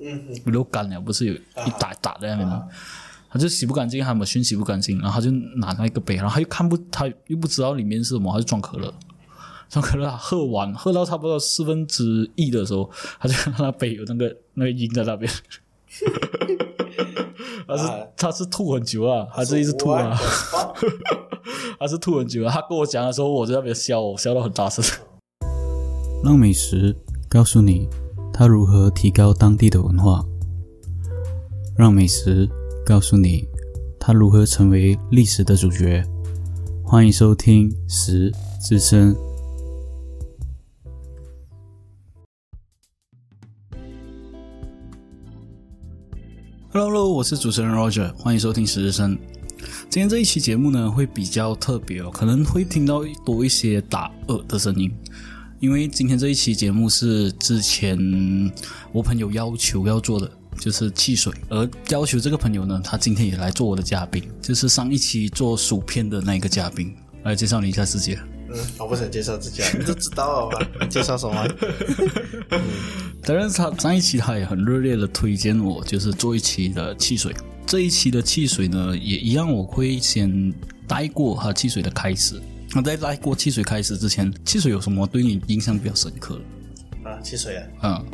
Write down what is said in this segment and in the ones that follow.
嗯哼，流干了，不是有一打打在那边吗？他就洗不干净，还没熏洗不干净，然后他就拿那个杯，然后他又看不，他又不知道里面是什么，他就装可乐，装可乐，他喝完喝到差不多四分之一的时候，他就看到那杯有那个那个印在那边，他是啊他是吐很久啊，他是一直吐啊？他是吐很久啊。他跟我讲的时候，我在那边笑，我笑到很大声。让美食告诉你它如何提高当地的文化，让美食告诉你它如何成为历史的主角。欢迎收听《食之声》。Hello, hello，我是主持人 Roger，欢迎收听《食之声》。今天这一期节目呢，会比较特别哦，可能会听到多一些打嗝的声音，因为今天这一期节目是之前我朋友要求要做的，就是汽水，而要求这个朋友呢，他今天也来做我的嘉宾，就是上一期做薯片的那个嘉宾，来介绍你一下自己。嗯，我不想介绍自己啊，你都知道了吧？介绍什么？当然，他上一期他也很热烈的推荐我，就是做一期的汽水。这一期的汽水呢，也一样，我会先带过哈汽水的开始。那在来过汽水开始之前，汽水有什么对你印象比较深刻的？啊，汽水啊，嗯，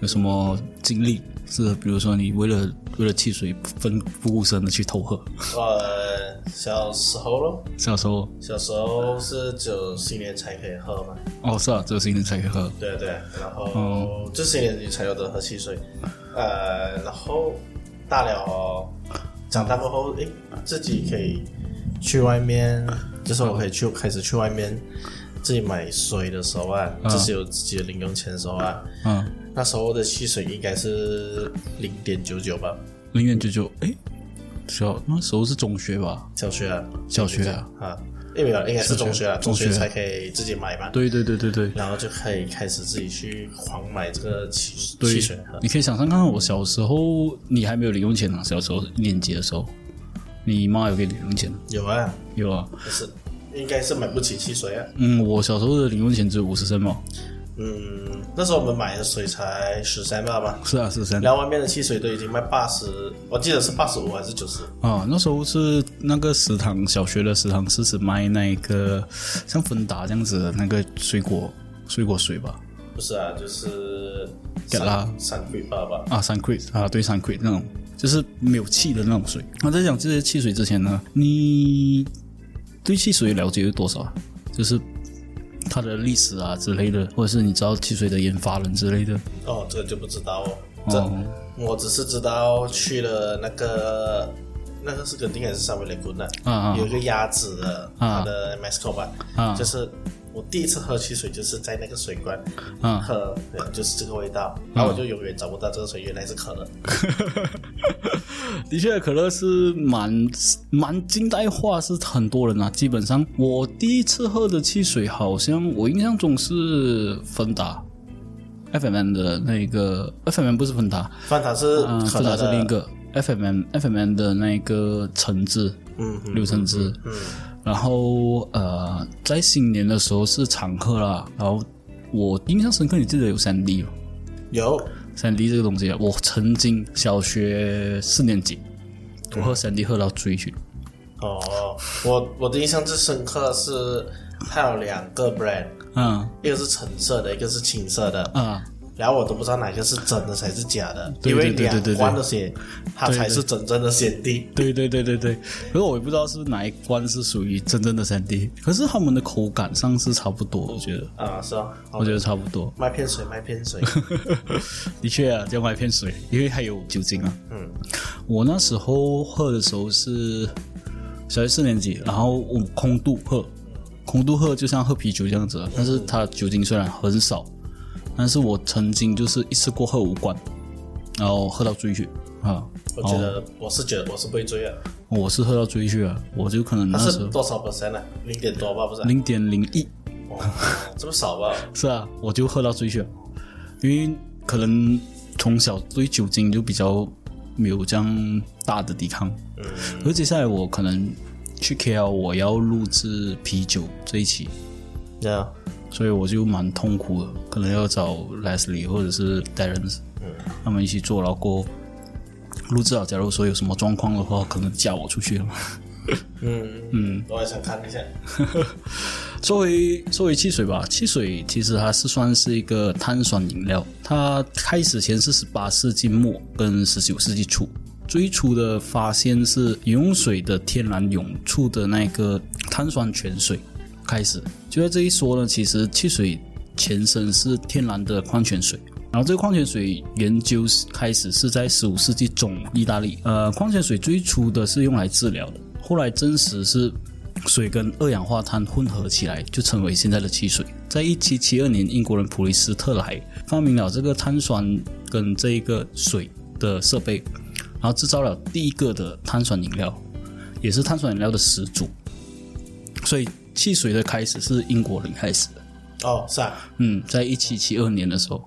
有什么经历？是比如说你为了为了汽水奋不顾身的去偷喝？呃，小时候咯，小时候小时候是只有新年才可以喝嘛，哦，是啊，只有新年才可以喝。对对，然后就新年你才有的喝汽水，呃，然后大了哦，长大过后，诶，自己可以去外面，就是我可以去开始去外面自己买水的时候啊，就是有自己的零用钱的时候啊，嗯，那时候的汽水应该是零点九九吧，零点九九，诶，小那时候是中学吧？小学啊，小学啊？啊，因为应该是中学啊，中学才可以自己买嘛，对对对对对。然后就可以开始自己去狂买这个汽对汽水喝。你可以想象看看我小时候，你还没有零用钱啊，小时候一年级的时候，你妈有给你零用钱吗？有啊，有啊，可是应该是买不起汽水啊。嗯，我小时候的零用钱只有五十三毛。嗯，那时候我们买的水才十三吧吧，是啊，十三。然后外面的汽水都已经卖八十，我记得是八十五还是九十。啊，那时候是那个食堂，小学的食堂是只卖那个像芬达这样子的那个水果水果水吧？不是啊，就是给啦三三桂八吧。啊，三 quid 啊，对，三 quid 那种，就是没有气的那种水。那在讲这些汽水之前呢，你对汽水了解有多少啊？就是它的历史啊之类的，或者是你知道汽水的研发人之类的。哦，这个就不知道哦。这、哦我只是知道去了那个那个是肯定还是三维雷棍的，啊啊有一个鸭子的，啊它的 mascot 吧，啊就是我第一次喝汽水就是在那个水罐嗯！喝，对，就是这个味道，然后我就永远找不到这个水原来是可乐。的确，可乐是蛮蛮近代化，是很多人啊。基本上，我第一次喝的汽水，好像我印象中是芬达，FMN 的那个 FMN 不是芬达，芬达是嗯，芬达是另一，个 FMN FMN 的那个橙汁，嗯嗯柳橙汁。嗯，然后呃，在新年的时候是常喝啦。然后我印象深刻，你记得有三 D 吗？有三 D 这个东西啊，我曾经小学四年级，我喝三 D 喝到醉去。哦，我我的印象最深刻是它有两个 brand，嗯一个是橙色的，一个是青色的，啊，然后我都不知道哪个是真的才是假的，对因为两罐的血它才是真正的鲜帝。对对对对对。可是我也不知道是哪一罐是属于真正的三 D，可是他们的口感上是差不多，我觉得，啊，是啊，我觉得差不多。麦片水，麦片水，的确啊，叫麦片水，因为还有酒精啊。嗯，我那时候喝的时候是小学四年级，然后我空肚喝，空肚喝就像喝啤酒这样子，但是它酒精虽然很少，但是我曾经就是一次过喝五罐，然后喝到醉去啊。我觉得我是觉得我是不会醉啊。我是喝到醉去啊，我就可能它那是多少 percent 啊？零点多吧，不是啊？零点零一，哦，这么少吧？是啊，我就喝到醉去了，因为可能从小对酒精就比较没有这样大的抵抗。嗯，而接下来我可能去 KL，我要录制啤酒这一期，对啊，所以我就蛮痛苦的，可能要找 Leslie 或者是 Darren 他们一起做，然后过后录制好。假如说有什么状况的话，可能叫我出去了嘛。嗯嗯，我也想看一下。作为作为汽水吧，汽水其实它是算是一个碳酸饮料。它开始前是十八世纪末跟十九世纪初，最初的发现是饮用水的天然涌出的那个碳酸泉水开始。就在这一说呢，其实汽水前身是天然的矿泉水。然后这个矿泉水研究开始是在十五世纪中意大利。呃，矿泉水最初的是用来治疗的，后来证实是。水跟二氧化碳混合起来，就成为现在的汽水。在一七七二年，英国人普利斯特莱发明了这个碳酸跟这一个水的设备，然后制造了第一个的碳酸饮料，也是碳酸饮料的始祖。所以汽水的开始是英国人开始的。哦，是啊，嗯，在一七七二年的时候，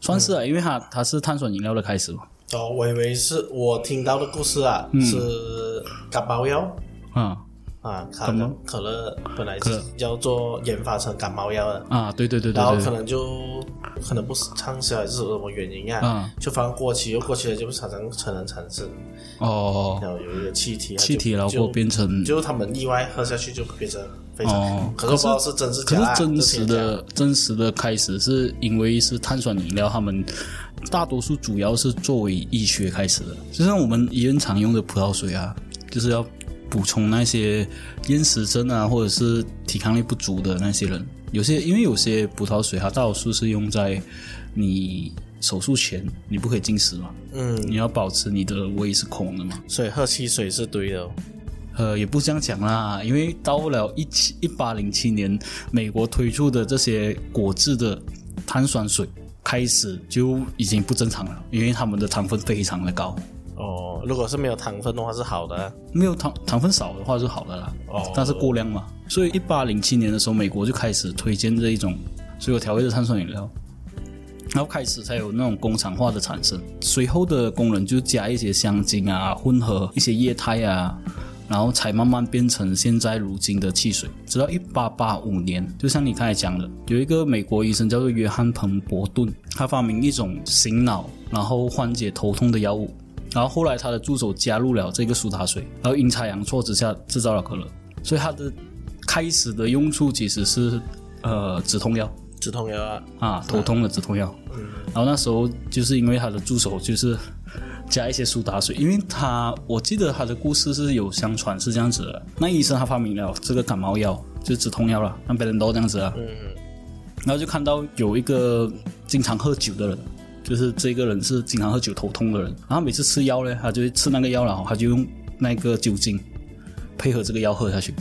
算是啊，因为它它是碳酸饮料的开始嘛。哦，我以为是我听到的故事啊，是感冒药啊。啊，可能可乐本来是要做研发成感冒药的啊，对对对对，然后可能就可能不是畅销还是什么原因啊，就反正过期又过期了，就产生可能产生哦，然后有一个气体，气体然后变成，就他们意外喝下去就变成非常，可是不知道是真是假，可是真实的真实的开始是因为是碳酸饮料，他们大多数主要是作为医学开始的，就像我们医院常用的葡萄水啊，就是要。补充那些厌食症啊，或者是抵抗力不足的那些人，有些因为有些葡萄水它大多数是用在你手术前，你不可以进食嘛，嗯，你要保持你的胃是空的嘛，所以喝汽水是对的。呃，也不这样讲啦，因为到了一七一八零七年，美国推出的这些果汁的碳酸水开始就已经不正常了，因为他们的糖分非常的高。哦，如果是没有糖分的话是好的，没有糖糖分少的话是好的啦。哦，但是过量嘛，所以一八零七年的时候，美国就开始推荐这一种水果调味的碳酸饮料，然后开始才有那种工厂化的产生。随后的工人就加一些香精啊，混合一些液态啊，然后才慢慢变成现在如今的汽水。直到一八八五年，就像你刚才讲的，有一个美国医生叫做约翰彭伯顿，他发明一种醒脑然后缓解头痛的药物。然后后来他的助手加入了这个苏打水，然后阴差阳错之下制造了可乐，所以它的开始的用处其实是呃止痛药，止痛药啊啊头痛的止痛药。嗯，然后那时候就是因为他的助手就是加一些苏打水，因为他我记得他的故事是有相传是这样子的，那医生他发明了这个感冒药，就止痛药了，像别人都这样子啊。嗯，然后就看到有一个经常喝酒的人。就是这个人是经常喝酒头痛的人，然后每次吃药呢，他就吃那个药，然后他就用那个酒精配合这个药喝下去，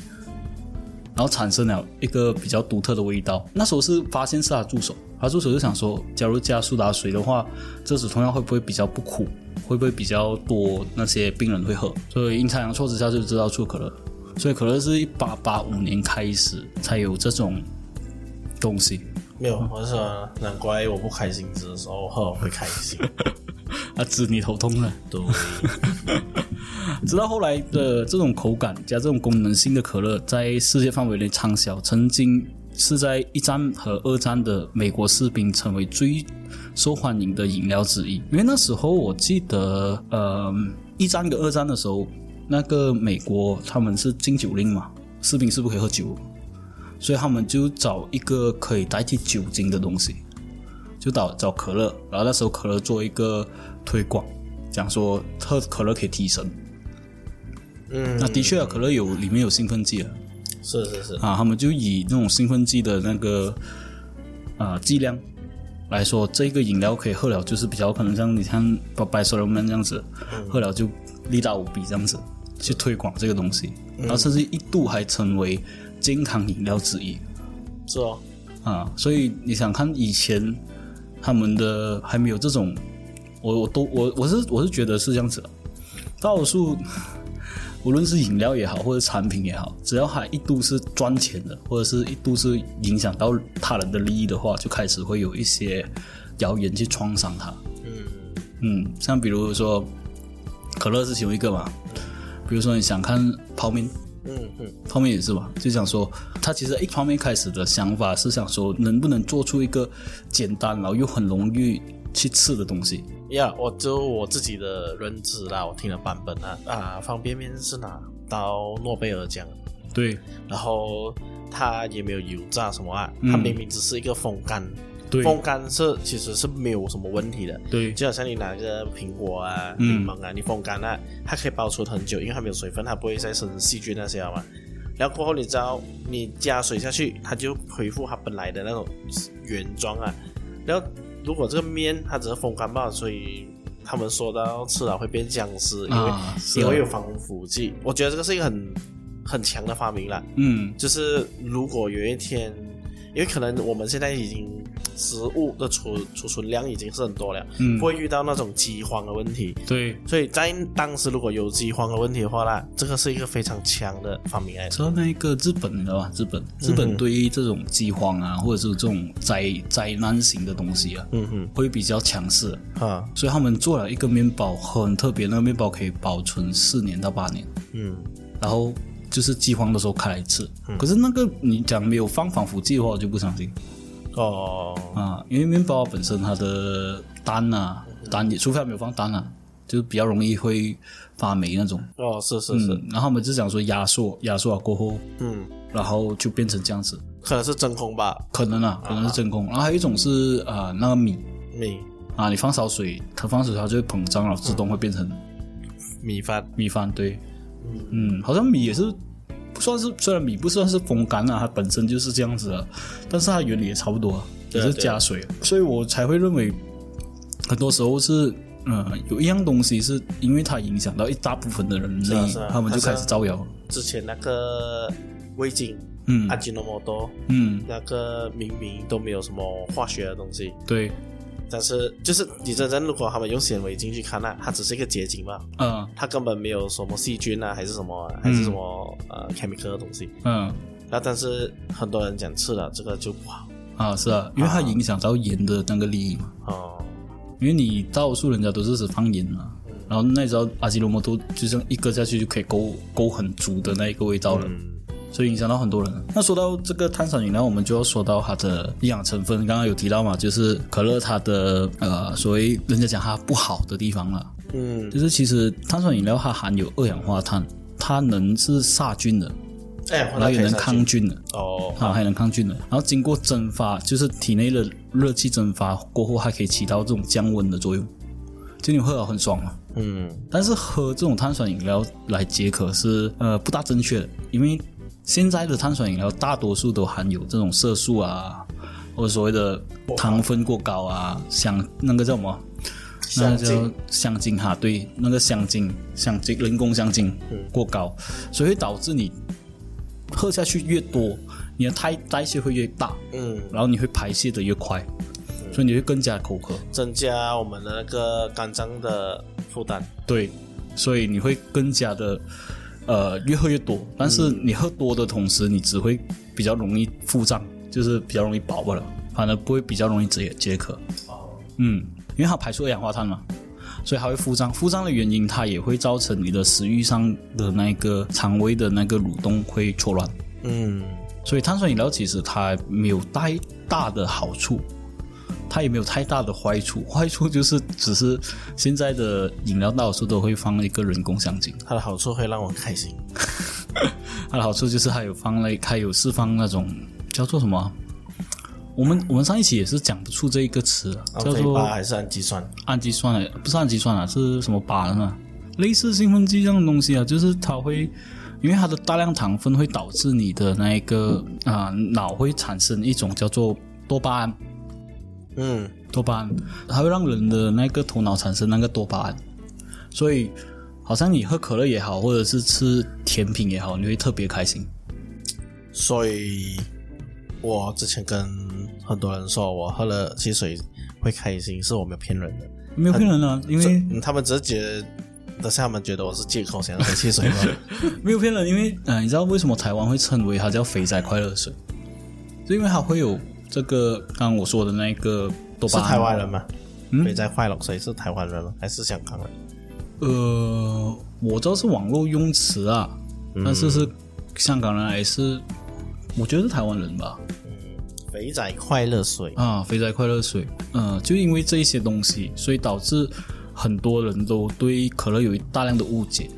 然后产生了一个比较独特的味道。那时候是发现是他助手，他助手就想说，假如加苏打水的话，这止痛药会不会比较不苦？会不会比较多那些病人会喝？所以阴差阳错之下就知道出可乐。所以可乐是一八八五年开始才有这种东西。没有，我是说难怪我不开心的时候喝会开心，啊，治你头痛了。对，直到后来的这种口感加这种功能性的可乐，在世界范围内畅销，曾经是在一战和二战的美国士兵成为最受欢迎的饮料之一。因为那时候我记得，呃，一战跟二战的时候，那个美国他们是禁酒令嘛，士兵是不可以喝酒。所以他们就找一个可以代替酒精的东西，就找找可乐。然后那时候可乐做一个推广，讲说喝可乐可以提神。嗯，那的确啊，可乐有里面有兴奋剂啊。是是是。啊，他们就以那种兴奋剂的那个啊剂量来说，这个饮料可以喝了，就是比较可能像你像白白色龙门这样子，喝了就力大无比这样子去推广这个东西，然后甚至一度还成为。健康饮料之一，是哦，啊，所以你想看以前他们的还没有这种，我我都我我是我是觉得是这样子，大多数 无论是饮料也好或者产品也好，只要还一度是赚钱的，或者是一度是影响到他人的利益的话，就开始会有一些谣言去创伤它。嗯嗯，像比如说可乐是其中一个嘛，比如说你想看泡面。嗯嗯，泡面也是吧，就想说他其实一方面开始的想法是想说，能不能做出一个简单然后又很容易去吃的东西。呀我就我自己的认知啦，我听了版本啊。啊，方便面是拿到诺贝尔奖，对。然后他也没有油炸什么啊，嗯。它明明只是一个风干，对风干是其实是没有什么问题的。对就好像你拿个苹果啊、嗯柠檬啊，你风干了，它可以保存很久，因为它没有水分，它不会再生细菌那些了嘛。然后过后你知道，你加水下去，它就恢复它本来的那种原装啊。然后如果这个面它只是风干罢了，所以他们说到吃了会变僵尸，因为、啊是啊因为有防腐剂。我觉得这个是一个很很强的发明啦。嗯就是如果有一天，因为可能我们现在已经食物的储储存量已经是很多了，嗯不会遇到那种饥荒的问题。对。所以在当时如果有饥荒的问题的话啦，这个是一个非常强的发明来的。知道那个日本你知道吧？日本日本对于这种饥荒啊，或者是这种灾灾难型的东西啊，嗯哼，会比较强势。啊，所以他们做了一个面包，很特别，那个面包可以保存四年到八年，嗯然后就是饥荒的时候开来吃。可是那个你讲没有放防腐剂的话，我就不相信。哦，啊，因为面包本身它的单啊，蛋也除非它没有放单啊，就是比较容易会发霉那种。哦，是是是，嗯，然后我们就讲说压缩，压缩了过后，嗯，然后就变成这样子。可能是真空吧，可能啊，可能是真空。然后还有一种是啊、呃那个米。米。啊，你放少水，它放水它就会膨胀了，自动会变成米饭，米饭。对，嗯，好像米也是不算是，虽然米不算是风干啊，它本身就是这样子的，但是它原理也差不多啊，只对啊是加水，所以我才会认为很多时候是。嗯，有一样东西是因为它影响到一大部分的人类，是他们就开始造谣。之前那个味精、嗯。阿基诺摩多，嗯，那个明明都没有什么化学的东西，对，但是就是你真正如果他们用显微镜去看那、它只是一个结晶嘛，嗯。它根本没有什么细菌啊，还是什么啊、还是什么呃 chemical 的东西。嗯。那但是很多人讲吃了这个就不好。啊，是啊，因为它影响到盐的那个利益嘛。哦，因为你到处人家都是只放盐嘛，然后那时候阿基罗摩多就这样一割下去就可以勾勾很足的那一个味道了，嗯所以影响到很多人。那说到这个碳酸饮料，我们就要说到它的营养成分，刚刚有提到嘛，就是可乐它的呃所谓人家讲它不好的地方了，嗯，就是其实碳酸饮料它含有二氧化碳，它能是杀菌的，哎，然后也能抗菌的。哦，啊，还能抗菌的。然后经过蒸发，就是体内的热气蒸发过后，还可以起到这种降温的作用。就你喝了很爽嘛。嗯但是喝这种碳酸饮料来解渴是呃不大正确的，因为现在的碳酸饮料大多数都含有这种色素啊，或者所谓的糖分过高啊，香那个叫什么？那个叫香精哈，对，那个香精香精人工香精过高，所以会导致你喝下去越多，你的代代谢会越大，嗯，然后你会排泄的越快，所以你会更加口渴。增加我们的那个肝脏的负担。对，所以你会更加的呃越喝越多，但是你喝多的同时，你只会比较容易腹胀，就是比较容易饱了，反而不会比较容易解解渴。哦嗯，因为它排出二氧化碳嘛，所以它会腹胀。腹胀的原因，它也会造成你的食欲上的那个肠胃的那个蠕动会错乱。嗯所以碳酸饮料其实它没有太大的好处，它也没有太大的坏处。坏处就是只是现在的饮料大多数都会放一个人工香精，它的好处会让我很开心。它的好处就是它有放了它有释放那种叫做什么啊？我们我们上一期也是讲不出这一个词啊，叫做巴还是氨基酸？氨基酸的，不是氨基酸啊，是什么靶的呢？类似兴奋剂这样的东西啊，就是它会，因为它的大量糖分会导致你的那一个啊、脑会产生一种叫做多巴胺，嗯多巴胺，它会让人的那个头脑产生那个多巴胺，所以好像你喝可乐也好，或者是吃甜品也好，你会特别开心。所以我之前跟很多人说我喝了汽水会开心，是我没有骗人的。没有骗人啊，因为嗯他们只是觉得，但是他们觉得我是借口想要喝汽水吗？没有骗人，因为呃，你知道为什么台湾会称为它叫肥宅快乐水？就因为它会有这个刚刚我说的那个多是巴胺。台湾人吗？嗯肥仔快乐水是台湾人吗？还是香港人？呃，我知道是网络用词啊，但是是香港人还是我觉得是台湾人吧？肥肥仔快乐水，啊，肥仔快乐水，嗯、就因为这一些东西，所以导致很多人都对可乐有大量的误解。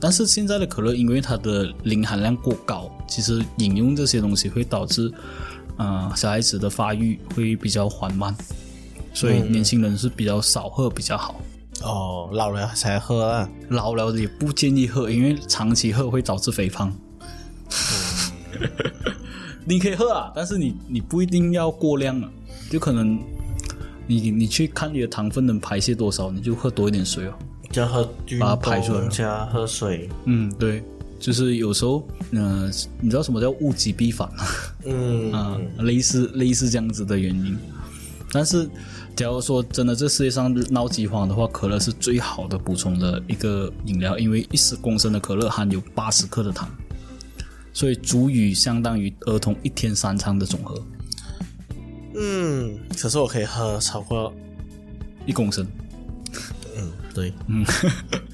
但是现在的可乐，因为它的磷含量过高，其实饮用这些东西会导致，呃，小孩子的发育会比较缓慢，所以年轻人是比较少喝比较好。哦，老了才喝啊。老了也不建议喝，因为长期喝会导致肥胖。你可以喝啊，但是你你不一定要过量啊，就可能你你去看你的糖分能排泄多少，你就喝多一点水哦。就喝运把它排出来加喝水。嗯，对，就是有时候，呃，你知道什么叫物极必反吗？嗯，啊，类似类似这样子的原因。但是，假如说真的这世界上闹饥荒的话，可乐是最好的补充的一个饮料，因为一十公升的可乐含有八十克的糖，所以足以相当于儿童一天三餐的总和，嗯，可是我可以喝超过，一公升。嗯，对，嗯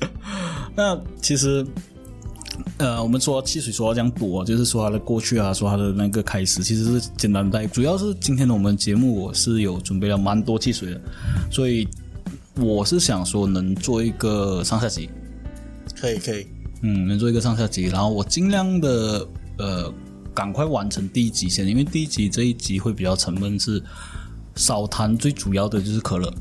那其实，呃，我们说汽水说到这样多，就是说它的过去啊，说它的那个开始，其实是简单带。主要是今天的我们节目，我是有准备了蛮多汽水的，所以我是想说能做一个上下集，可以可以，嗯，能做一个上下集，然后我尽量的呃赶快完成第一集先，因为第一集这一集会比较沉闷，是少谈最主要的就是可乐，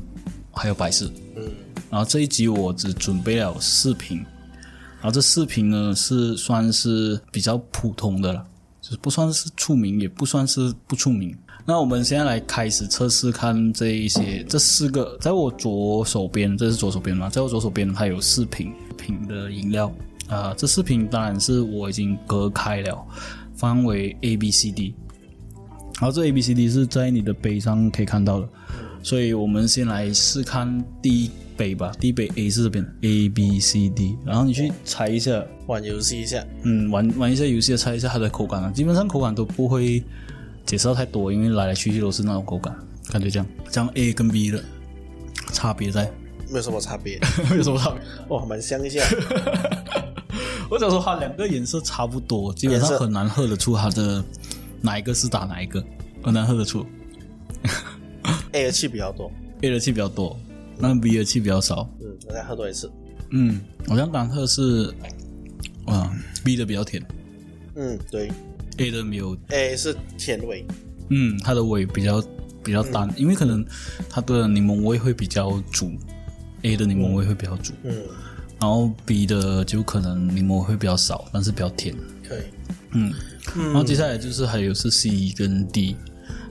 还有百事。嗯，然后这一集我只准备了四瓶，然后这四瓶呢是算是比较普通的了，就是不算是出名，也不算是不出名。那我们现在来开始测试看这一些，这四个在我左手边，这是左手边嘛，在我左手边它有四瓶瓶的饮料啊、这四瓶当然是我已经隔开了，分为 A、B、C、D。然后这 A、B、C、D 是在你的杯上可以看到的，所以我们先来试看第一杯吧。第一杯 A 是这边 A、B、C、D，然后你去猜一下，玩游戏一下，嗯，玩玩一下游戏，猜一下它的口感啊。基本上口感都不会解释到太多，因为来来去去都是那种口感，感觉这样。这样 A 跟 B 的差别在没有什么差别，没有什么差别？哇，蛮像一下，我想说它两个颜色差不多，基本上很难喝得出它的哪一个是打哪一个，很难喝得出。A 的气比较多，A 的气比较多，那 B 的气比较少。嗯，我再喝多一次，嗯，我想单喝是，啊，B 的比较甜。嗯，对，A 的没有，，A 是甜味，嗯，它的味比较比较淡，因为可能它的柠檬味会比较足，A 的柠檬味会比较足，嗯，然后 B 的就可能柠檬会比较少，但是比较甜。可以，嗯，然后接下来就是还有是 C 跟 D，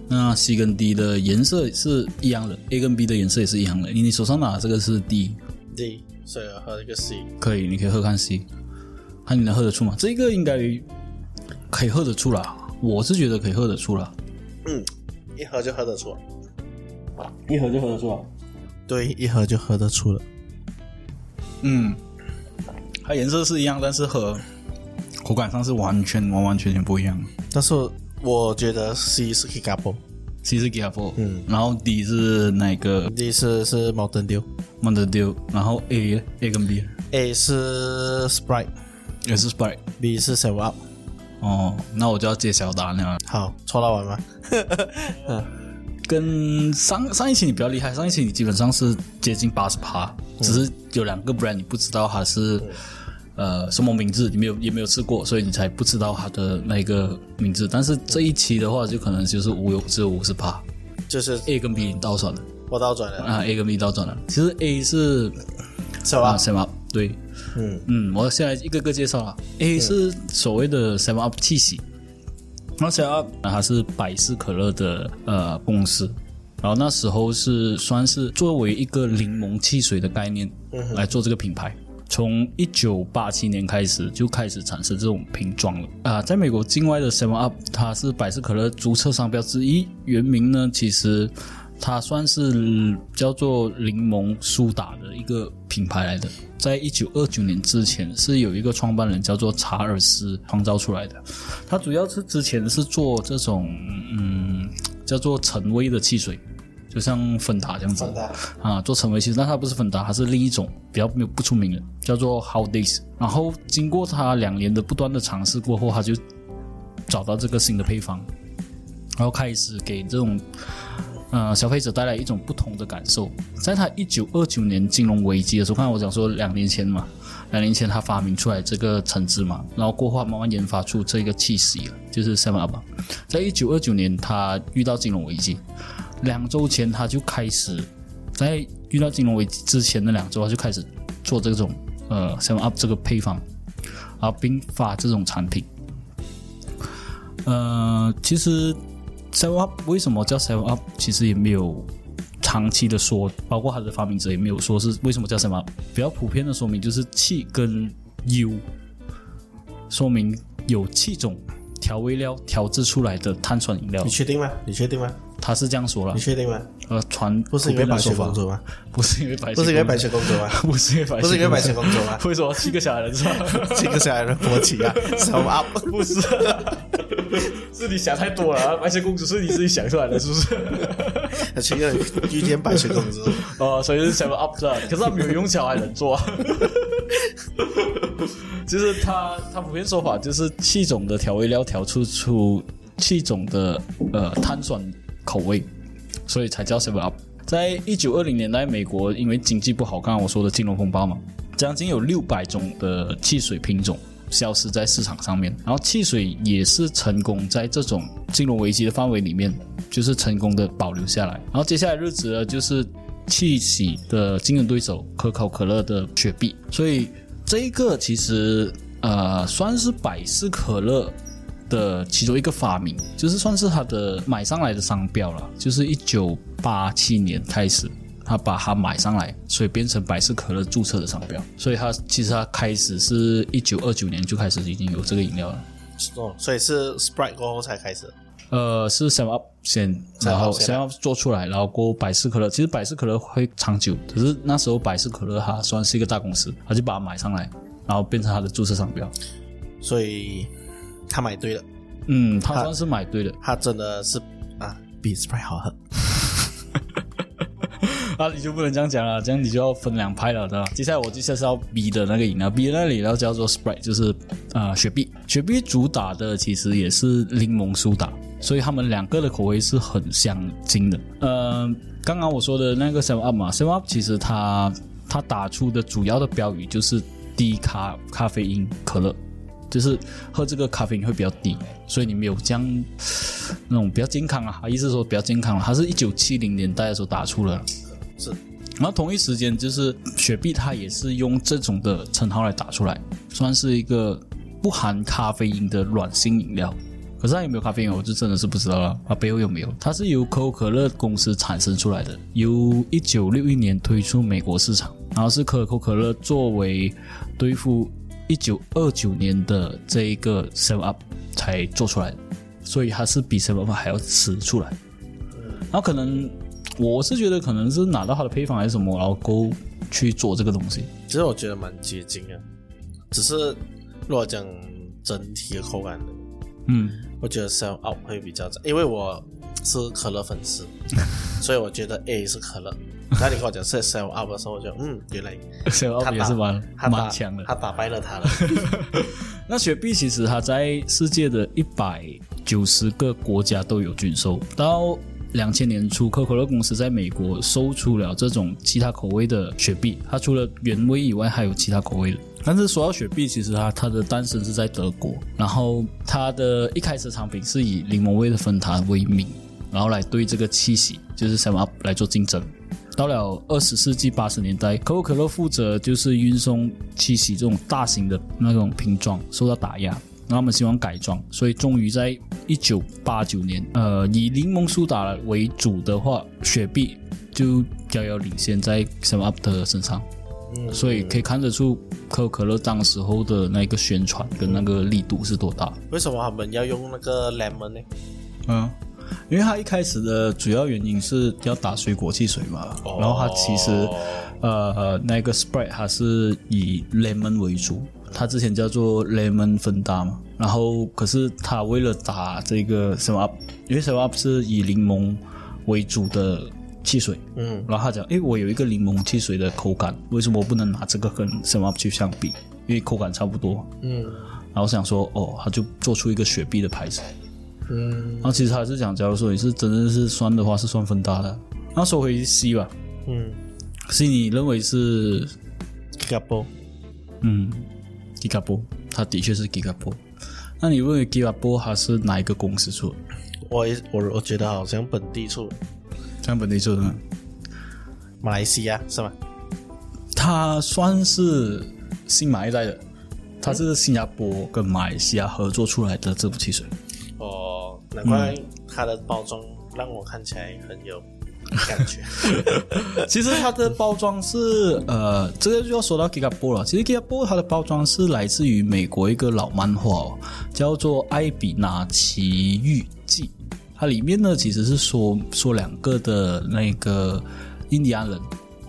那 C 跟 D 的颜色是一样的，A 跟 B 的颜色也是一样的。你手上拿的这个是 D，D，所以我喝一个 C，可以，你可以喝看 C，看你能喝得出吗？这个应该可以喝得出啦，我是觉得可以喝得出啦，嗯，一喝就喝得出，一喝就喝得出了。对，一喝就喝得出了，嗯，它颜色是一样，但是和口感上是完全完完全全不一样。但是我觉得 C 是 k i k a p o C 是 g a f o 嗯然后 D 是那个 D 是是 Mountain Dew，Mountain d e w 然后 A A 跟 B A 是 Sprite，B 也是 Sprite，B。是 Seven Up。哦，那我就要揭晓答案了。好，抽到完吗？跟上上一期你比较厉害，上一期你基本上是接近八十趴，只是有两个 brand 你不知道它是、呃什么名字，你没有也没有吃过，所以你才不知道它的那个名字。但是这一期的话，就可能就是无有只有五十趴就是，A 跟 B 倒转了我倒转了啊，A 跟 B 倒转了。其实 A 是啊 Up。Seven Up 对，嗯嗯，我现在一个个介绍啊。A 是所谓的 Seven Up 气息，Seven Up 它是百事可乐的呃公司，然后那时候是算是作为一个柠檬汽水的概念来做这个品牌。从一九八七年开始就开始产生这种瓶装了啊、在美国境外的 Seven Up 它是百事可乐注册商标之一，原名呢其实它算是叫做柠檬苏打的一个品牌来的。在一九二九年之前，是有一个创办人叫做查尔斯创造出来的。他主要是之前是做这种嗯叫做陈威的汽水，就像芬达这样子啊，做成为其实，但它不是芬达，它是另一种比较没有不出名的，叫做 How Days。然后经过他两年的不断的尝试过后，他就找到这个新的配方。然后开始给这种呃消费者带来一种不同的感受。在他一九二九年金融危机的时候，刚才我讲说两年前嘛，两年前他发明出来这个橙汁嘛，然后过后慢慢研发出这个气息了，就是 Seven Up。在一九二九年，他遇到金融危机，两周前他就开始在遇到金融危机之前的两周，他就开始做这种呃 Seven Up 这个配方，然后并发这种产品。呃，其实 Seven Up 为什么叫 Seven Up，其实也没有长期的说，包括它的发明者也没有说是为什么叫 Seven Up。比较普遍的说明就是气跟 U，说明有气种调味料调制出来的碳酸饮料你，确定吗？你确定吗？他是这样说了你。确定吗？呃，传不是因为白雪公主吗？不是因为白雪，不是因为白雪公主吗？不是因为白雪，不是因为白雪公主吗？为什么七个小矮人是吧？七个小矮人勃起啊，Seven Up。不是，是你想太多了啊。白雪公主是你自己想出来的，是不是？他去要遇见白雪公主，哦，所以是 Seven Up 的，可是他没有用小矮人做、啊。就是他，他普遍说法就是气种的调味料调出出气种的呃碳酸口味，所以才叫 Seven Up。在一九二零年代，美国因为经济不好，刚刚我说的金融风暴嘛，将近有六百种的汽水品种消失在市场上面，然后汽水也是成功在这种金融危机的范围里面，就是成功的保留下来。然后接下来日子呢，就是汽喜的竞争对手可口可乐的雪碧，所以这一个其实呃算是百事可乐的其中一个发明，就是算是他的买上来的商标了，就是一九八七年开始。他把它买上来，所以变成百事可乐注册的商标。所以它其实它开始是一九二九年就开始已经有这个饮料了。哦，所以是 Sprite 过后才开始。呃，是 Seven Up 先，然后 Seven Seven Up 做出来，然后过后百事可乐。其实百事可乐会长久，可是那时候百事可乐它算是一个大公司，他就把它买上来，然后变成它的注册商标。所以他买对了，嗯，他算是买对了。他真的是啊，比 Sprite 好喝。啊，你就不能这样讲了，这样你就要分两派了，对吧？接下来我就介绍 B 的那个饮料，B 的那个饮料叫做 Sprite，就是啊、呃雪碧。雪碧主打的其实也是柠檬苏打，所以他们两个的口味是很相近的。呃，刚刚我说的那个 Seven Up 嘛，Seven Up 其实它它打出的主要的标语就是低咖咖啡因可乐。就是喝这个咖啡因会比较低，所以你没有这样那种比较健康啊，意思说比较健康了。它是一九七零年代的时候打出了，是，然后同一时间就是雪碧，它也是用这种的称号来打出来，算是一个不含咖啡因的软性饮料。可是它有没有咖啡因，我就真的是不知道了。它背后有没有？它是由可口可乐公司产生出来的，由一九六一年推出美国市场，然后是可口可乐作为对付一九二九年的这一个 Seven Up 才做出来，所以它是比 Seven Up 还要迟出来。然后可能我是觉得可能是拿到它的配方还是什么，然后够去做这个东西。其实我觉得蛮接近的，只是如果讲整体的口感的，嗯，我觉得 Seven Up 会比较赞，因为我是可乐粉丝，所以我觉得 A 是可乐。那你跟我讲是 sell up 的时候，我就嗯，原来 sell up 也是蛮蛮强的。他打败了他了。那雪碧其实它在世界的一百九十个国家都有军售，到两千年初，可口可乐公司在美国收出了这种其他口味的雪碧，它除了原味以外，还有其他口味的。但是说到雪碧，其实它它的诞生是在德国，然后它的一开始产品是以柠檬味的芬达为名，然后来对这个气息就是 Seven Up 来做竞争。到了二十世纪八十年代，可口可乐负责就是运送七喜这种大型的那种瓶装受到打压，然后他们希望改装，所以终于在一九八九年，呃，以柠檬苏打为主的话，雪碧就遥遥领先在 Seven Up 的身上。嗯，所以可以看得出可口可乐当时候的那个宣传跟那个力度是多大。为什么他们要用那个 lemon 呢？嗯，因为它一开始的主要原因是要打水果汽水嘛，哦。然后它其实呃那个 Sprite 它是以 lemon 为主，它之前叫做 lemon 芬达嘛，然后可是它为了打这个 Seven Up，因为 Seven Up 是以柠檬为主的汽水，嗯，然后他讲，诶，我有一个柠檬汽水的口感，为什么我不能拿这个跟 Seven Up 去相比？因为口感差不多，嗯，然后想说，哦，他就做出一个雪碧的牌子，嗯然后其实他是讲，假如说你是真的是算的话，是算分大的。那说回 C 吧嗯，C 你认为是 g i g a b o 嗯 Gigabo，它的确是 Gigabo。那你认为 Gigabo 它是哪一个公司出的？我也我我觉得好像本地出像本地出的吗？马来西亚是吗？它算是新马一代的，它是新加坡跟马来西亚合作出来的这部汽水。难怪它的包装让我看起来很有感觉。其实它的包装是呃，这个就要说到 Gigabo 了。其实 Gigabo 它的包装是来自于美国一个老漫画、哦，叫做《艾比纳奇遇记》。它里面呢其实是说说两个的那个印第安人，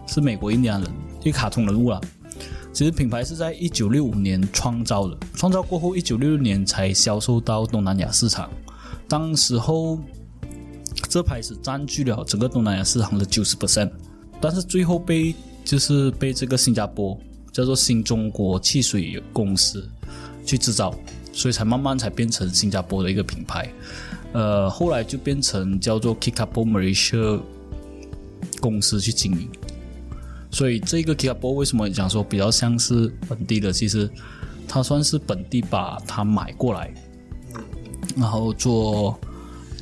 是美国印第安人，一卡通人物啦。其实品牌是在一九六五年创造的，创造过后一九六六年才销售到东南亚市场。当时候这牌子占据了整个东南亚市场的九十 percent，但是最后被就是被这个新加坡叫做新中国汽水公司去制造，所以才慢慢才变成新加坡的一个品牌。呃，后来就变成叫做 Kickapo Malaysia 公司去经营。所以这个 Kickapo 为什么讲说比较像是本地的？其实它算是本地把它买过来，然后做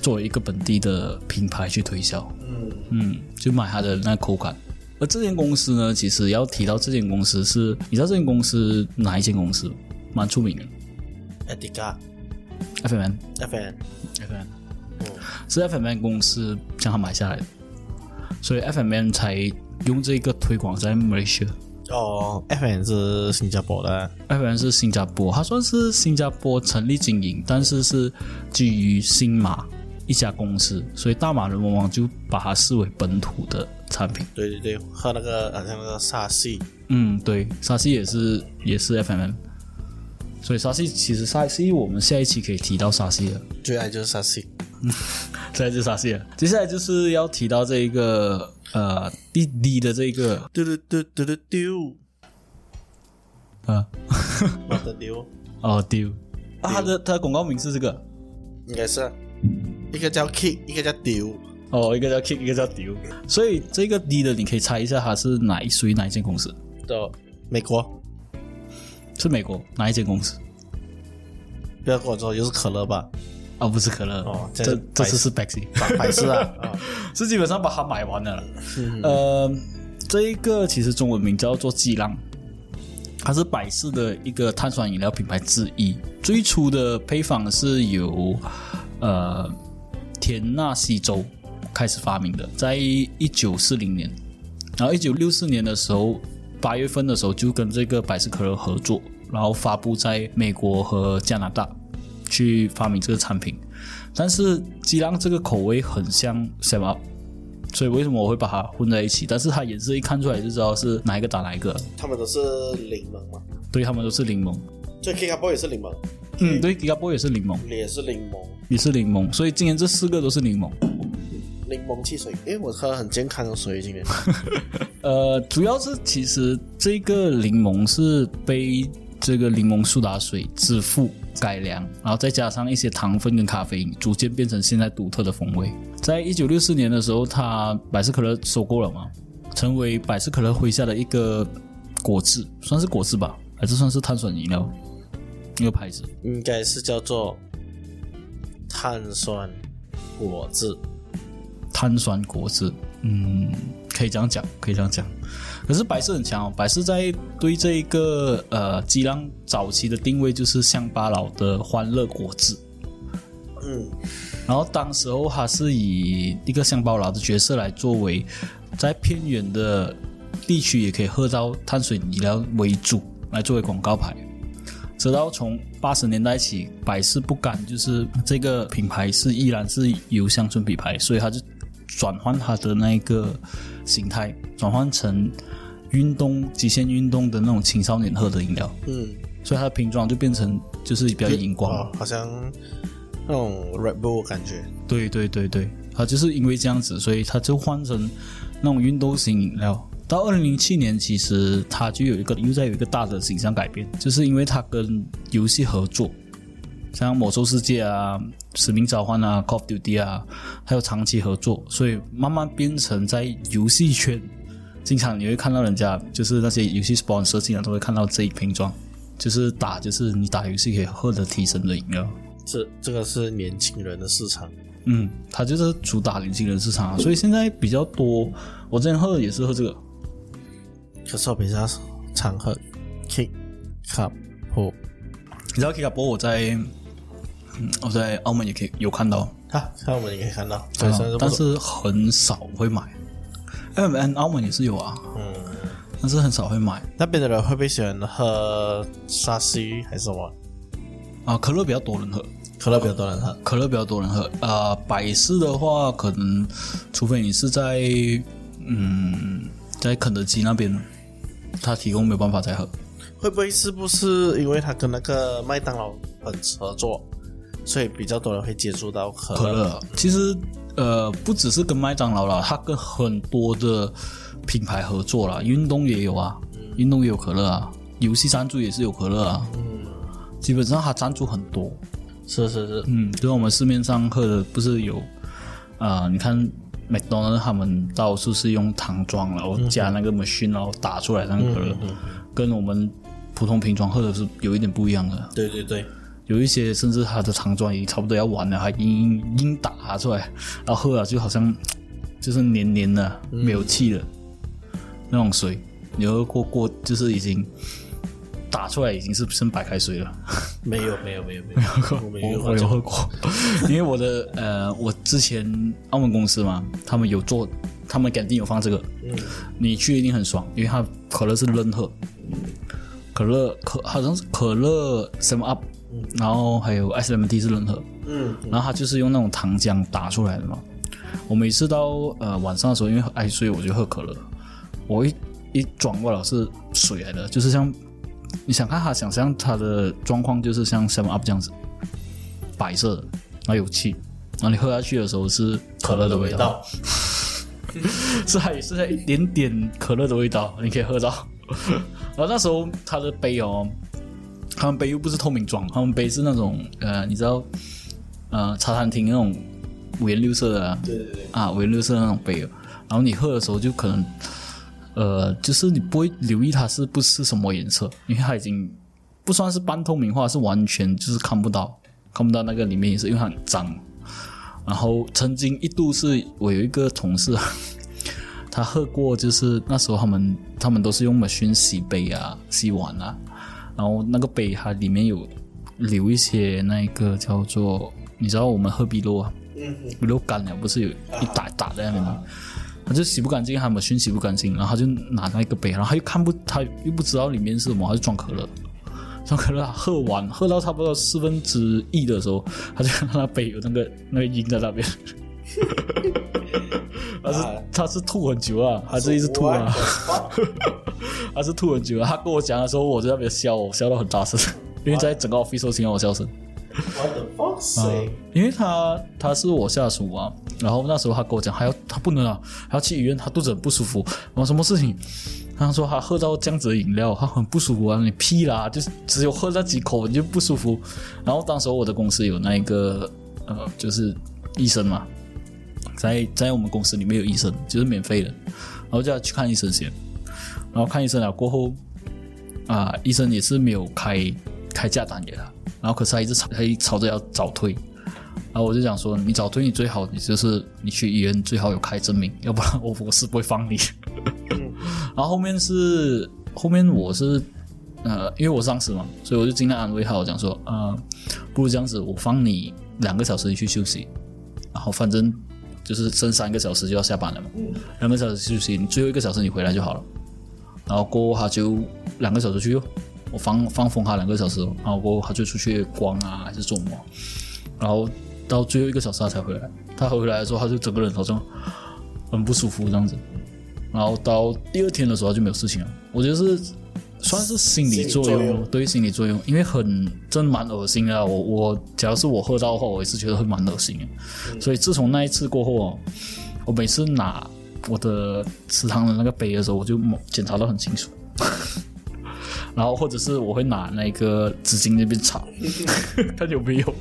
作为一个本地的品牌去推销。嗯嗯，就买它的那口感。而这间公司呢，其实要提到这间公司是，你知道这间公司哪一间公司蛮出名的 e d i g a？FMN FN，FMN 嗯是 FMN 公司将它买下来的，所以 FMN 才用这个推广在 Malaysia。哦，FN 是新加坡的，FMN 是新加坡，它算是新加坡成立经营，但是是基于新马一家公司，所以大马人往往就把它视为本土的产品。对对对，和那个好像那个沙西，嗯，对，沙西也是也是 FMN，所以沙西其实沙西我们下一期可以提到沙西了，最爱就是沙西。最爱就是沙西了，接下来就是要提到这一个呃滴滴的这个嘟嘟嘟嘟嘟。丢，呃我的丢，哦丢。啊，它的它的广告名是这个？应该是。啊一个叫 kick，一个叫丢。哦，一个叫 Kick，一个叫丢，所以这个滴的你可以猜一下它是哪一属于哪一间公司？的美国，是美国哪一间公司？不要跟我说又是可乐吧？哦，不是可乐这哦这这次是。百百事啊，啊 是基本上把它买完了了。呃，这一个其实中文名叫做激浪，它是百事的一个碳酸饮料品牌之一。最初的配方是由呃田纳西州开始发明的，在一九四零年，然后一九六四年的时候，八月份的时候就跟这个百事可乐合作，然后发布在美国和加拿大。去发明这个产品，但是鸡浪这个口味很像 Seven Up，所以为什么我会把它混在一起？但是它颜色一看出来就知道是哪一个打哪一个，他们都是柠檬嘛，对，他们都是柠檬。所以 Kick Up 也是柠檬，嗯，对 g i g a b o 也是柠檬，也是柠檬，也是柠檬，所以今天这四个都是柠檬。柠檬汽水。因为，我喝很健康的水，今天。呃，主要是其实这个柠檬是被这个柠檬苏打水致富改良，然后再加上一些糖分跟咖啡因，逐渐变成现在独特的风味。在一九六四年的时候，它百事可乐收购了嘛，成为百事可乐麾下的一个果汁，算是果汁吧，还是算是碳酸饮料一个牌子。应该是叫做碳酸果汁。碳酸果汁，嗯，可以这样讲，可以这样讲。可是百事很强哦，百事在对这一个呃激浪早期的定位就是乡巴佬的欢乐果汁，嗯，然后当时候他是以一个乡巴佬的角色来作为，在偏远的地区也可以喝到碳水饮料为主，来作为广告牌。直到从八十年代起，百事不甘，就是这个品牌是依然是由乡村品牌，所以他就转换它的那个形态，转换成运动极限运动的那种青少年喝的饮料，嗯，所以它的瓶装就变成就是比较荧光。哦，好像那种 Red Bull 感觉。对对对对，它就是因为这样子，所以它就换成那种运动型饮料。到二零零七年，其实它就有一个又在有一个大的形象改变，就是因为它跟游戏合作，像《魔兽世界》啊、《使命召唤》啊、《Call of Duty》啊，还有长期合作，所以慢慢变成在游戏圈，经常你会看到人家就是那些游戏 sponsor 经常都会看到这一瓶装，就是打就是你打游戏可以获得提升的饮料。这这个是年轻人的市场，嗯，它就是主打年轻人市场啊，所以现在比较多。我之前喝的也是喝这个，可是我比较常喝 Kick Cup 或你知道 K 卡波我在嗯我在澳门也可以有看到，啊，看我们也可以看到，但是很少会买。M N 澳门也是有啊，嗯，但是很少会买那边的人会不会喜欢喝沙西还是什么？啊。可乐比较多人喝，可乐比较多人喝，可乐比较多人喝。啊，百事的话，可能除非你是在嗯在肯德基那边，他提供没有办法再喝。会不会是不是因为他跟那个麦当劳很合作，所以比较多人会接触到可乐？可乐其实呃不只是跟麦当劳啦，它跟很多的品牌合作啦，运动也有啊，运动也有可乐啊，游戏赞助也是有可乐啊，嗯，基本上它赞助很多。是是是，嗯，就是我们市面上喝的不是有啊、你看麦当劳他们到处是用糖装，然后加那个 machine，然后打出来那个可乐，跟我们普通瓶装喝的是有一点不一样的。对对对，有一些甚至它的糖装已经差不多要完了，还硬硬打出来，然后喝了就好像就是黏黏的、没有气的、那种水。你喝过过就是已经打出来已经是剩白开水了。没有没有没有没有，喝过没有喝过，因为我的呃，我之前澳门公司嘛，他们有做，他们肯定有放这个，你去一定很爽，因为它可乐是任喝，可乐可好像是可乐什么 Up，然后还有 S M T 是任喝，嗯，然后它就是用那种糖浆打出来的嘛。我每次到呃晚上的时候，因为爱睡，我就喝可乐。我一一转过来是水来的，就是像你想看它，想象它的状况就是像 Seven Up 这样子，白色的，然后有气，然后你喝下去的时候是可乐的味道，道，是还是在一点点可乐的味道，你可以喝到。然后那时候它的杯哦，他们杯又不是透明装，他们杯是那种呃，你知道呃茶餐厅那种五颜六色的啊，对对对，啊五颜六色的那种杯哦，然后你喝的时候就可能呃，就是你不会留意它是不是什么颜色，因为它已经不算是半透明化，是完全就是看不到看不到那个里面颜色，因为它很脏。然后曾经一度是我有一个同事，他喝过，就是那时候他们他们都是用 machine 洗杯啊、洗碗啊，然后那个杯它里面有留一些那个叫做，你知道我们喝比洛啊，嗯比洛干了不是有一打打在那边吗？他就洗不干净，他 machine 洗不干净，然后他就拿那个杯，然后他又看不，他又不知道里面是什么，他就装可乐。装可乐喝完，喝到差不多四分之一的时候，他就看到那杯有那个那个印在那边，他是他是吐很久啊，他是一直吐啊，他是吐很久啊。他跟我讲的时候，我在那边笑，我笑到很大声，因为在整个 office 都听到我笑声。What the fuck？谁？因为他他是我下属啊，然后那时候他跟我讲，还要他不能啊，还要去医院，他肚子很不舒服。然后什么事情？他说他喝到这样子的饮料，他很不舒服啊。你屁啦，就是只有喝那几口你就不舒服。然后当时我的公司有那一个呃，就是医生嘛，在在我们公司里面有医生，就是免费的，然后就要去看医生先。然后看医生了过后，啊、医生也是没有开开价单给他，然后可是他一直吵，他一直吵着要早退，然后我就讲说，你早退你最好你就是你去医院最好有开证明，要不然我我是不会放你。然后后面是后面我是呃，因为我上司嘛，所以我就尽量安慰他，我讲说，呃，不如这样子，我放你两个小时你去休息，然后反正就是剩三个小时就要下班了嘛，两个小时休息，你最后一个小时你回来就好了。然后过后他就两个小时去哦，我放放风他两个小时哦，然后过后他就出去逛啊，还是做什么，然后到最后一个小时他才回来。他回来的时候，他就整个人好像很不舒服这样子。然后到第二天的时候他就没有事情了。我觉得是算是心理作用，心理作用对心理作用，因为很真蛮恶心的啊。我我假如是我喝到的话，我也是觉得会蛮恶心的。所以自从那一次过后哦，我每次拿我的食堂的那个杯的时候，我就检查到很清楚。然后或者是我会拿那个纸巾那边擦，看有没有，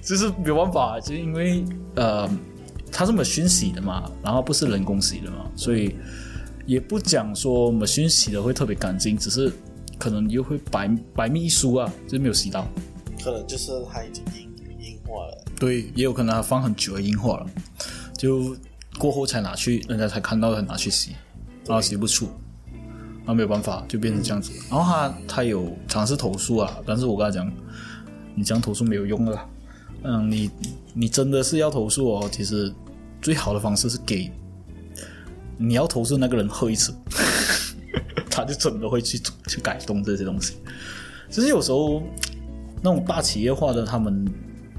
就是没有办法，就是因为呃它是 machine 洗的嘛，然后不是人工洗的嘛，所以也不讲说 machine 洗的会特别干净，只是可能又会白白密一疏啊，就是没有洗到。可能就是它已经硬硬化了。对，也有可能它放很久了硬化了，就过后才拿去，人家才看到才拿去洗，然后洗不出，然后没有办法就变成这样子。然后他他有尝试投诉啊，但是我跟他讲，你这样投诉没有用的啦。嗯，你你真的是要投诉哦，其实最好的方式是给你要投诉那个人喝一次，他就真的会去去改动这些东西。其实有时候那种大企业化的，他们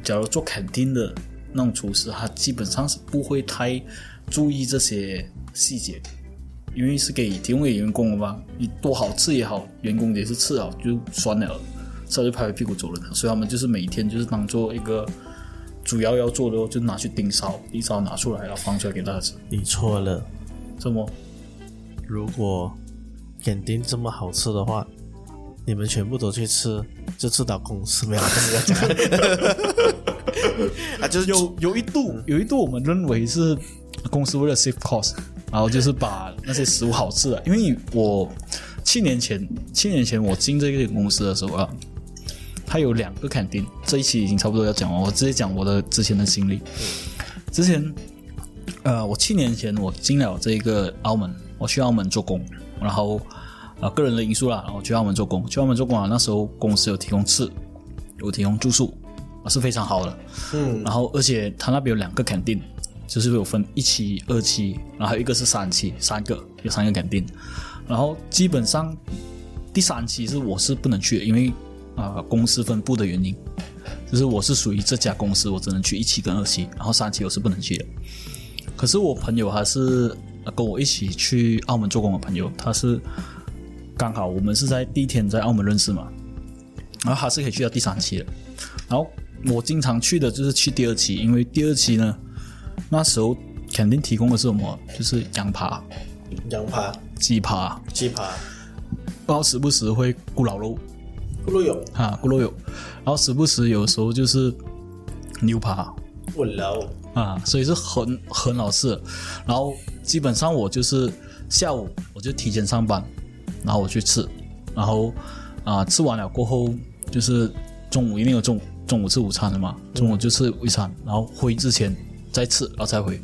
假如做肯定的那种厨师，他基本上是不会太注意这些细节，因为是给提供给员工的嘛，你多好吃也好，员工也是吃好就算了，吃了就拍拍屁股走人了，所以他们就是每天就是当做一个主要要做的哦，就拿去盯梢，一烧拿出来，然后放出来给大家吃。你错了，什么？如果肯定这么好吃的话，你们全部都去吃，就吃到公司没有？跟人家讲啊，就是有有一度，有一度我们认为是公司为了 save cost，然后就是把那些食物好吃的，因为我七年前，七年前我进这个公司的时候啊，他有两个肯定，这一期已经差不多要讲完，我直接讲我的之前的经历。之前，呃，我七年前我进了这个澳门，我去澳门做工，然后啊、个人的因素啦，然后去澳门做工，去澳门做工啊，那时候公司有提供吃，有提供住宿，啊是非常好的。嗯，然后而且他那边有两个肯定，就是有分一期、二期，然后一个是三期，三个有三个肯定。然后基本上第三期是我是不能去的，因为啊、公司分部的原因，就是我是属于这家公司，我只能去一期跟二期，然后三期我是不能去的。可是我朋友他是呃跟我一起去澳门做工的朋友，他是刚好我们是在第一天在澳门认识嘛，然后他是可以去到第三期的。然后我经常去的就是去第二期，因为第二期呢，那时候肯定提供的是什么？就是羊扒、羊扒、鸡扒，鸡扒、然后时不时会咕老肉。咕噜有、啊，咕噜有，然后时不时有时候就是牛扒。温柔，啊，所以是很很好吃的。然后基本上我就是下午我就提前上班，然后我去吃，然后啊吃完了过后就是中午一定有中中午吃午餐的嘛，中午就吃一餐，然后回之前再吃，然后再回。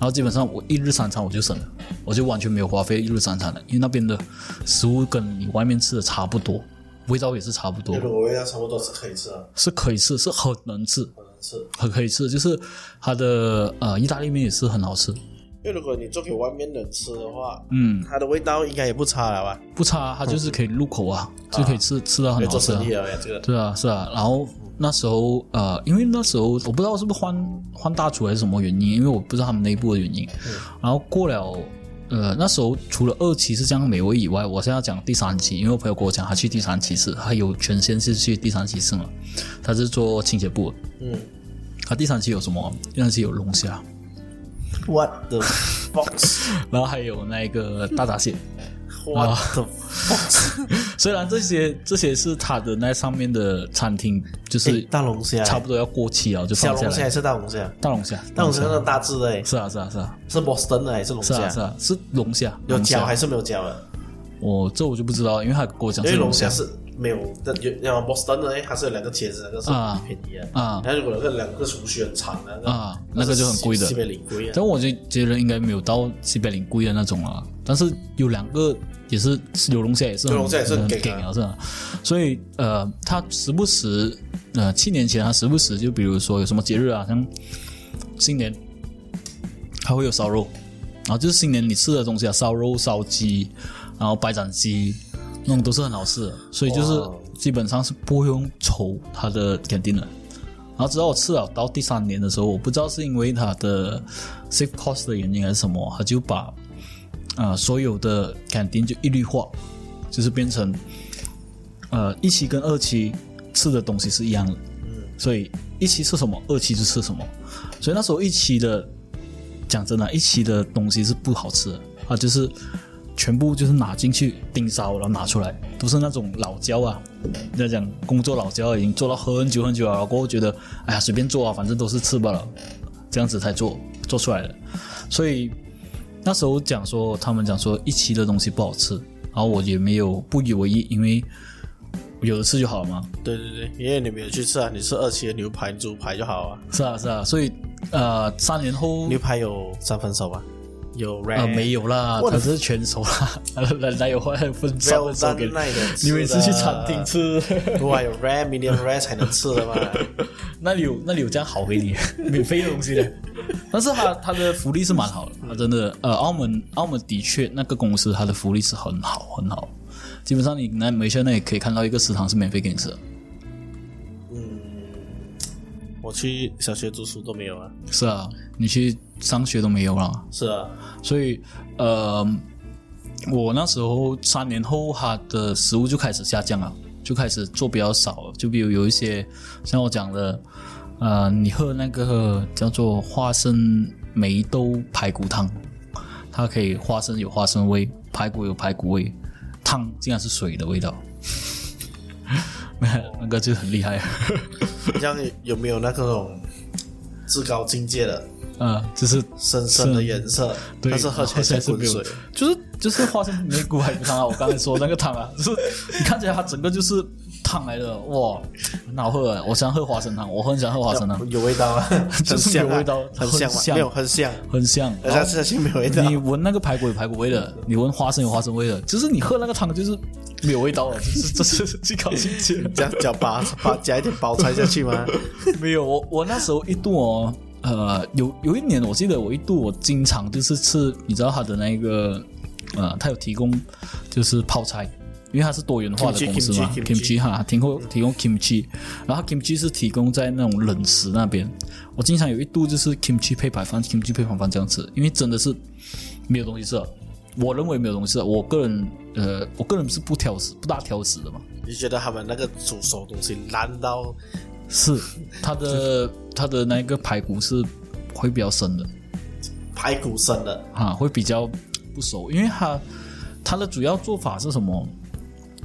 然后基本上我一日三餐我就省了，我就完全没有花费一日三餐了，因为那边的食物跟你外面吃的差不多，味道也是差不多，味道差不多是可以吃。的，是可以吃，是很能吃，吃。很可以吃，就是它的呃意大利面也是很好吃，因为如果你做给外面人吃的话，嗯，它的味道应该也不差了吧？不差，它就是可以入口啊，就可以吃吃到很好吃、啊生。意了呀，这个对啊，是啊，然后那时候呃，因为那时候我不知道是不是换换大厨还是什么原因，因为我不知道他们内部的原因。然后过了呃，那时候除了二期是这样美味以外，我现在要讲第三期，因为我朋友跟我讲他去第三期吃，他有权限是去第三期吃嘛，他是做清洁部的。嗯他第三期有什么？第三期有龙虾，，What the fuck，然后还有那个大闸蟹。Fox？虽然这些这些是他的那上面的餐厅，就是是大龙虾，差不多要过期了，就小。龙虾还是大龙虾？大龙虾，大龙虾那种大只的诶，是啊是啊是啊。是 Boston 的还是龙是啊虾？是啊。是龙虾，有胶还是没有胶的？我这我就不知道，因为他跟我讲因为是龙虾。是没有的，有像 Boston 的诶，它是有两个茄子，那个是啊。便宜的。啊。然后如果那个两个厨须很长的那个啊那个就很贵的。西北领贵啊。但我就觉得应该没有到西北领贵的那种了，但是有两个也是有龙虾也是很有龙虾也是很很劲啊啊，是吧？所以呃，他时不时呃，七年前他时不时就比如说有什么节日啊，像新年，他会有烧肉，然后就是新年你吃的东西啊，烧肉、烧鸡，然后白斩鸡，那种都是很好吃的，所以就是基本上是不用愁他的肯定的。然后直到我吃了到第三年的时候，我不知道是因为它的 safe cost 的原因还是什么，他就把呃所有的肯定就一律化，就是变成呃一期跟二期吃的东西是一样的，所以一期吃什么，二期就吃什么。所以那时候一期的讲真的，一期的东西是不好吃的，啊，就是全部就是拿进去盯烧，然后拿出来，都是那种老焦啊，人家讲工作老焦已经做了很久很久了，然后过后觉得哎呀随便做啊，反正都是吃罢了，这样子才做做出来的。所以那时候讲说，他们讲说一期的东西不好吃，然后我也没有不以为意，因为有的吃就好了嘛。对对对，因为你没有去吃啊，你吃二期的牛排、猪排就好啊。是啊是啊，所以呃三年后牛排有三分熟吧？有 rare 呃没有啦，我的它是全熟啦，哪哪有分分三 well 分熟给你每次去餐厅吃？不啊，有 rare、medium rare 才能吃的嘛。那里有那里有这样好给你 免费的东西的，但是它它的福利是蛮好的，它真的呃澳门澳门的确那个公司它的福利是很好很好，基本上你来美校那也可以看到一个食堂是免费给你吃的，我去小学读书都没有啊。是啊，你去上学都没有了，是啊，所以呃我那时候三年后它的食物就开始下降了，就开始做比较少了，就比如有一些像我讲的。呃，你喝那个叫做花生梅豆排骨汤，它可以花生有花生味，排骨有排骨味，汤竟然是水的味道，那个就很厉害。这样有没有那个种至高境界的啊，就是深深的颜色？对但是喝起来是没有滚水。，就是就是花生梅骨排骨汤啊！我刚才说那个汤啊，就是你看起来它整个就是汤来的，哇，很好喝啊！我喜欢喝花生汤，我很喜欢喝花生汤，有味道啊，就很香啊是有味道很香，很香没有很香，很香。而且吃下去没有味道。你闻那个排骨有排骨味的，你闻花生有花生味的，就是你喝那个汤就是没有味道了，就是这是最高境界。这样叫把把加一点包菜下去吗？没有，我我那时候一度哦，呃，有有一年我记得我一度我经常就是吃，你知道他的那个呃，他有提供就是泡菜。因为它是多元化的公司嘛 kimchi，kimchi，kimchi 哈，提供提供 kimchi，然后 kimchi 是提供在那种冷食那边。我经常有一度就是 kimchi 配白饭，kimchi 配黄饭这样吃，因为真的是没有东西吃了。我认为没有东西吃了，我个人呃，我个人是不挑食，不大挑食的嘛。你觉得他们那个煮熟东西烂到是它的它的那个排骨是会比较生的排骨生的？啊，会比较不熟，因为它它的主要做法是什么？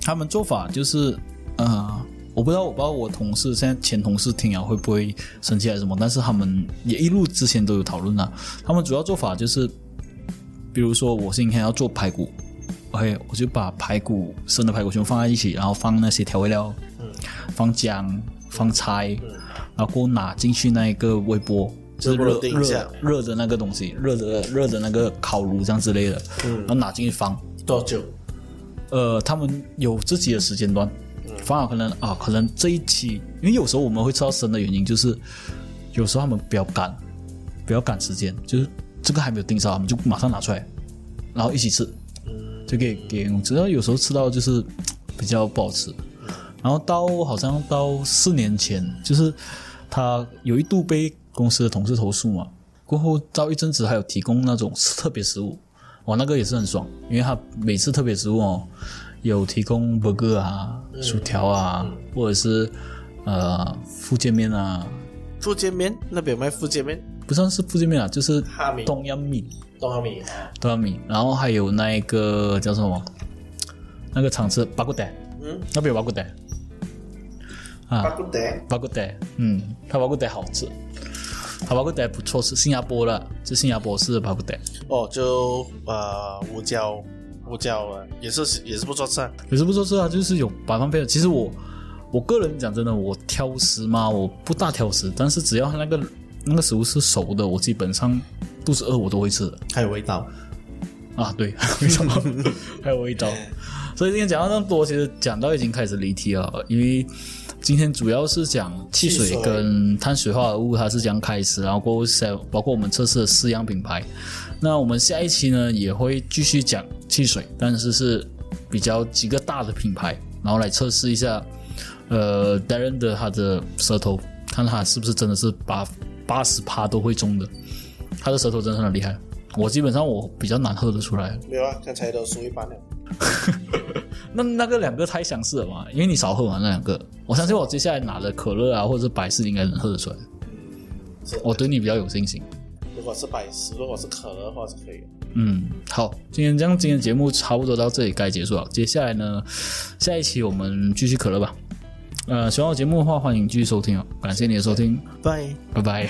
他们做法就是呃，我不知道，我不知道我同事现在前同事听了会不会生气还是什么，但是他们也一路之前都有讨论啊。他们主要做法就是，比如说我今天要做排骨，OK，我就把排骨生的排骨全部放在一起，然后放那些调味料，嗯放姜，放菜，然后过后拿进去那一个微波。就是热热热的那个东西，热的热的那个烤炉这样之类的，嗯然后拿进去放，多久？呃，他们有自己的时间段，反而可能啊，可能这一期，因为有时候我们会吃到生的原因，就是有时候他们比较赶，比较赶时间，就是这个还没有定上，我们就马上拿出来，然后一起吃，就给给，只要有时候吃到就是比较不好吃，然后到好像到四年前，就是他有一度被公司的同事投诉嘛，过后到一阵子还有提供那种特别食物，哇，那个也是很爽，因为他每次特别食物哦，有提供 burger 啊、薯条啊，或者是呃福建面啊，福建面？那边有卖福建面，不算是福建面啊，就是东阳米、东阳米，东阳米，然后还有那一个叫什么，那个常吃巴骨蛋，嗯，那边有巴骨蛋啊，巴骨蛋，巴骨蛋，嗯，它巴骨蛋好吃，它巴骨蛋不错，是新加坡的，是新加坡式的巴骨蛋。哦，就呃胡椒，胡椒啊，也是也是不错吃啊。也是不错吃啊，就是有白饭配的。其实我我个人讲真的，我挑食嘛，我不大挑食，但是只要那个那个食物是熟的，我基本上肚子饿我都会吃的还有味道，啊。对，为什么还有味道？所以今天讲到那么多，其实讲到已经开始离题了，因为今天主要是讲汽水跟碳水化合物它是这样开始，然后过后包括我们测试的四样品牌。那我们下一期呢也会继续讲汽水，但是是比较几个大的品牌，然后来测试一下，呃，Darren 的他的舌头，看他是不是真的是八八十趴都会中的，他的舌头真的很厉害。我基本上我比较难喝得出来，没有啊，刚才都输一半了。那那个两个太相似了嘛，因为你少喝完那两个，我相信我接下来拿的可乐啊或者是百事应该能喝得出来，我对你比较有信心。如果是百事，如果是可乐的话是可以的。嗯，好，今天这样，今天节目差不多到这里该结束了。接下来呢，下一期我们继续可乐吧。呃，喜欢我节目的话，欢迎继续收听哦。感谢你的收听，拜。拜拜。